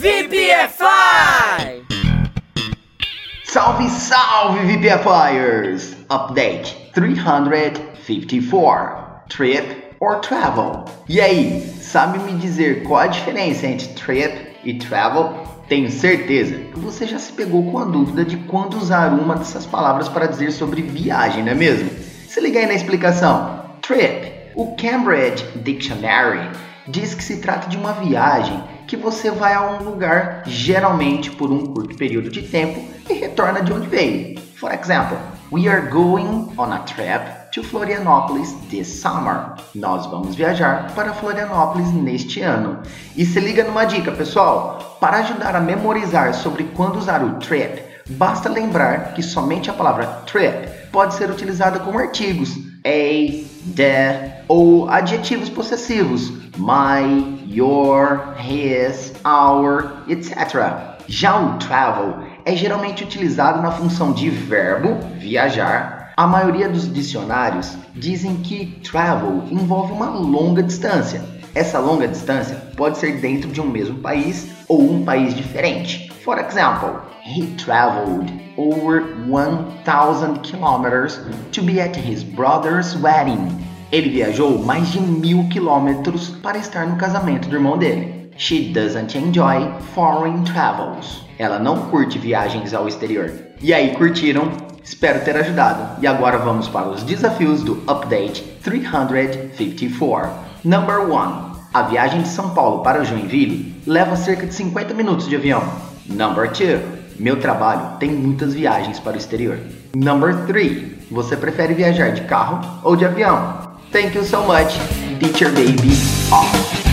VPFI! Salve, salve VPFires! Update 354 Trip or Travel. E aí, sabe me dizer qual a diferença entre trip e travel? Tenho certeza que você já se pegou com a dúvida de quando usar uma dessas palavras para dizer sobre viagem, não é mesmo? Se liga aí na explicação. Trip. O Cambridge Dictionary diz que se trata de uma viagem que você vai a um lugar geralmente por um curto período de tempo e retorna de onde veio. For example, we are going on a trip to Florianópolis this summer. Nós vamos viajar para Florianópolis neste ano. E se liga numa dica, pessoal. Para ajudar a memorizar sobre quando usar o trip, basta lembrar que somente a palavra trip pode ser utilizada como artigos a, the ou adjetivos possessivos my, your, his, our, etc. Já o travel é geralmente utilizado na função de verbo, viajar. A maioria dos dicionários dizem que travel envolve uma longa distância. Essa longa distância pode ser dentro de um mesmo país ou um país diferente. For example, he traveled over 1000 kilometers to be at his brother's wedding. Ele viajou mais de mil quilômetros para estar no casamento do irmão dele. She doesn't enjoy foreign travels. Ela não curte viagens ao exterior. E aí, curtiram? Espero ter ajudado. E agora vamos para os desafios do Update 354. Number 1. A viagem de São Paulo para Joinville leva cerca de 50 minutos de avião. Number 2. Meu trabalho tem muitas viagens para o exterior. Number 3. Você prefere viajar de carro ou de avião? Thank you so much. Teacher Baby off.